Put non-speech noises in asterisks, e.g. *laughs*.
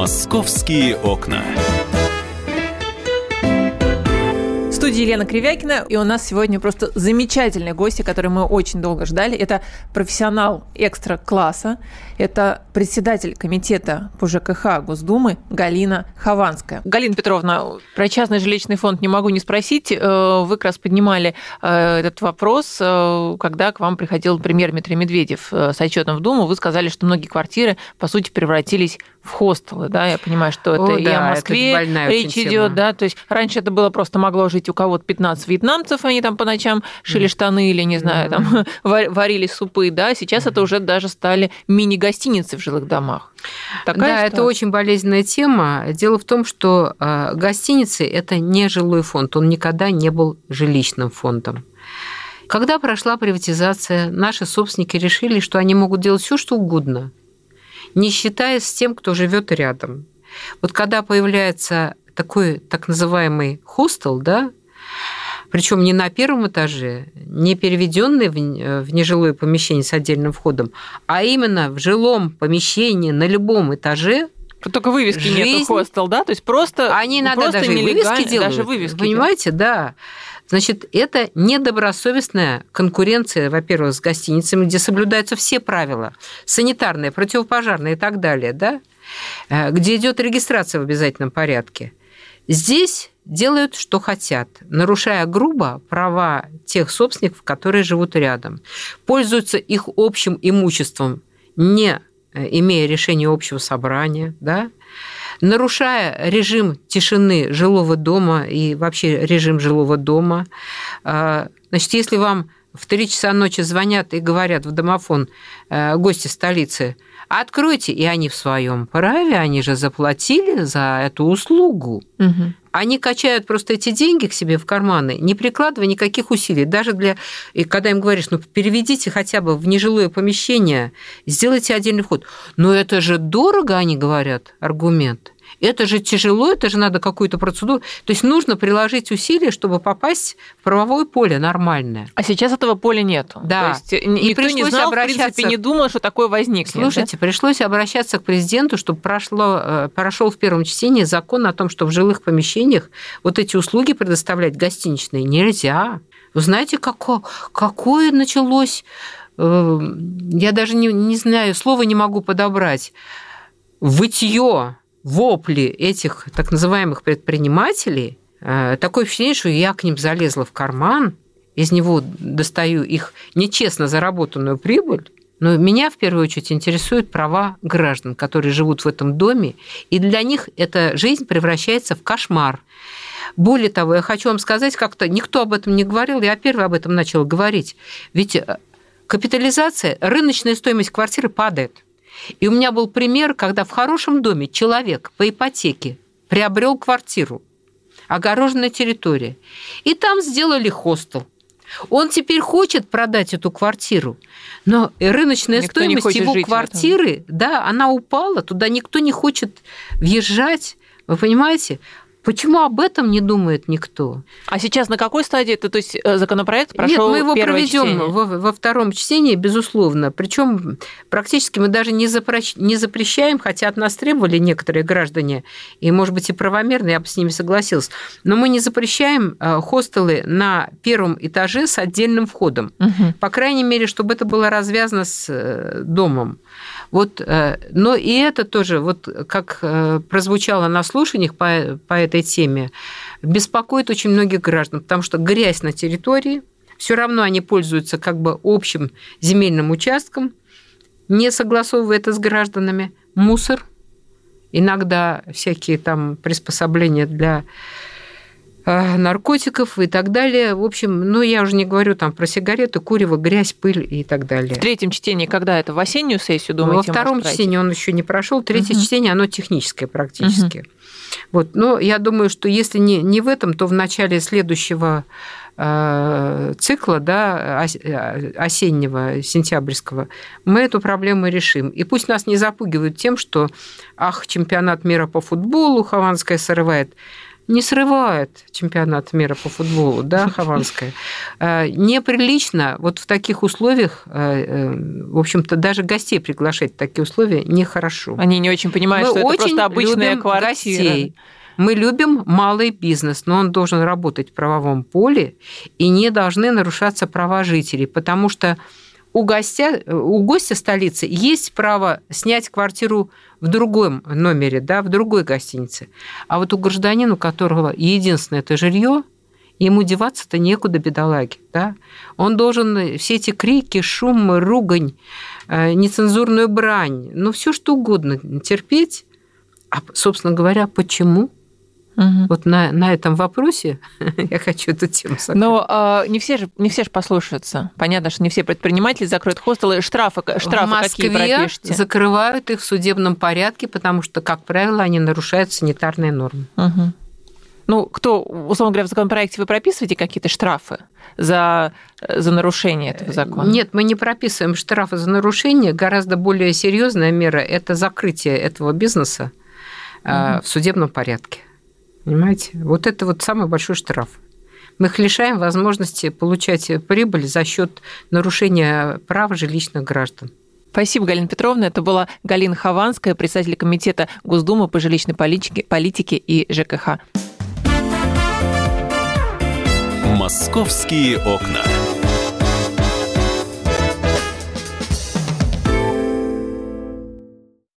Московские окна студии Елена Кривякина, и у нас сегодня просто замечательные гости, которые мы очень долго ждали. Это профессионал экстра-класса, это председатель комитета по ЖКХ Госдумы Галина Хованская. Галина Петровна, про частный жилищный фонд не могу не спросить. Э, вы как раз поднимали э, этот вопрос, э, когда к вам приходил премьер Дмитрий Медведев с отчетом в Думу. Вы сказали, что многие квартиры, по сути, превратились в хостелы. Да? Я понимаю, что это О, и да, о Москве речь идет. Да? То есть раньше это было просто могло жить у кого-то 15 вьетнамцев, они там по ночам шили штаны или, не знаю, там *laughs* варили супы, да, сейчас это уже даже стали мини-гостиницы в жилых домах. Такая да, ситуация? это очень болезненная тема. Дело в том, что а, гостиницы – это не жилой фонд, он никогда не был жилищным фондом. Когда прошла приватизация, наши собственники решили, что они могут делать все, что угодно, не считаясь с тем, кто живет рядом. Вот когда появляется такой так называемый хостел, да, причем не на первом этаже, не переведенный в нежилое помещение с отдельным входом, а именно в жилом помещении на любом этаже только вывески Жизнь... нету хостел, да? То есть просто Они иногда просто даже вывески делают. Даже вывески Понимаете, да. Значит, это недобросовестная конкуренция, во-первых, с гостиницами, где соблюдаются все правила, санитарные, противопожарные и так далее, да? Э, где идет регистрация в обязательном порядке. Здесь делают, что хотят, нарушая грубо права тех собственников, которые живут рядом, пользуются их общим имуществом, не э, имея решения общего собрания, да, нарушая режим тишины жилого дома и вообще режим жилого дома. А, значит, если вам в 3 часа ночи звонят и говорят в домофон э, гости столицы, откройте, и они в своем праве, они же заплатили за эту услугу. Угу. Они качают просто эти деньги к себе в карманы, не прикладывая никаких усилий. Даже для... И когда им говоришь, ну, переведите хотя бы в нежилое помещение, сделайте отдельный вход. Но это же дорого, они говорят, аргумент. Это же тяжело, это же надо какую-то процедуру. То есть нужно приложить усилия, чтобы попасть в правовое поле нормальное. А сейчас этого поля нету. Да. То есть и никто не знал, обращаться... в принципе, не думал, что такое возникнет. Слушайте, да? пришлось обращаться к президенту, чтобы прошло, э, прошел в первом чтении закон о том, что в жилых помещениях вот эти услуги предоставлять гостиничные нельзя. Вы знаете, какое, какое началось, э, я даже не, не знаю, слова не могу подобрать, вытье вопли этих так называемых предпринимателей, э, такое впечатление, что я к ним залезла в карман, из него достаю их нечестно заработанную прибыль, но меня в первую очередь интересуют права граждан, которые живут в этом доме, и для них эта жизнь превращается в кошмар. Более того, я хочу вам сказать, как-то никто об этом не говорил, я первый об этом начала говорить. Ведь э, капитализация, рыночная стоимость квартиры падает – и у меня был пример, когда в хорошем доме человек по ипотеке приобрел квартиру, огороженная территория, и там сделали хостел. Он теперь хочет продать эту квартиру, но рыночная никто стоимость его квартиры, да, она упала, туда никто не хочет въезжать. Вы понимаете? Почему об этом не думает никто? А сейчас на какой стадии это, то есть э, законопроект прошел Нет, мы его проведем во, во втором чтении, безусловно. Причем практически мы даже не, запрещ... не запрещаем, хотя от нас требовали некоторые граждане, и, может быть, и правомерно, я бы с ними согласилась, но мы не запрещаем э, хостелы на первом этаже с отдельным входом. Угу. По крайней мере, чтобы это было развязано с э, домом. Вот, э, но и это тоже, вот как э, прозвучало на слушаниях по, по этой теме, беспокоит очень многих граждан, потому что грязь на территории, все равно они пользуются как бы общим земельным участком, не согласовывая это с гражданами, мусор, иногда всякие там приспособления для наркотиков и так далее. В общем, ну, я уже не говорю там про сигареты, курево, грязь, пыль и так далее. В третьем чтении когда это? В осеннюю сессию, думаете, Во втором чтении он еще не прошел. Третье угу. чтение, оно техническое практически. Угу. Вот. Но я думаю, что если не, не в этом, то в начале следующего э, цикла да, э, осеннего, сентябрьского, мы эту проблему решим. И пусть нас не запугивают тем, что ах, чемпионат мира по футболу Хованская срывает. Не срывает чемпионат мира по футболу, да, *laughs* Хованская. Э, неприлично вот в таких условиях, э, э, в общем-то, даже гостей приглашать в такие условия нехорошо. Они не очень понимают, Мы что очень это просто обычная квартира. Гостей. Мы любим малый бизнес, но он должен работать в правовом поле, и не должны нарушаться права жителей, потому что у гостя, у гостя столицы есть право снять квартиру в другом номере, да, в другой гостинице. А вот у гражданина, у которого единственное это жилье, ему деваться-то некуда, бедолаги. Да? Он должен все эти крики, шум, ругань, э, нецензурную брань, ну, все что угодно терпеть. А, собственно говоря, почему? Угу. Вот на, на этом вопросе *laughs* я хочу эту тему закрыть. Но э, не, все же, не все же послушаются. Понятно, что не все предприниматели закроют хостелы. Штрафы, штрафы в Москве какие пропишете? закрывают их в судебном порядке, потому что, как правило, они нарушают санитарные нормы. Угу. Ну, кто, условно говоря, в законопроекте вы прописываете какие-то штрафы за, за нарушение этого закона? Нет, мы не прописываем штрафы за нарушение. Гораздо более серьезная мера – это закрытие этого бизнеса угу. в судебном порядке. Понимаете? Вот это вот самый большой штраф. Мы их лишаем возможности получать прибыль за счет нарушения прав жилищных граждан. Спасибо, Галина Петровна. Это была Галина Хованская, председатель комитета Госдумы по жилищной политике, политике и ЖКХ. Московские окна.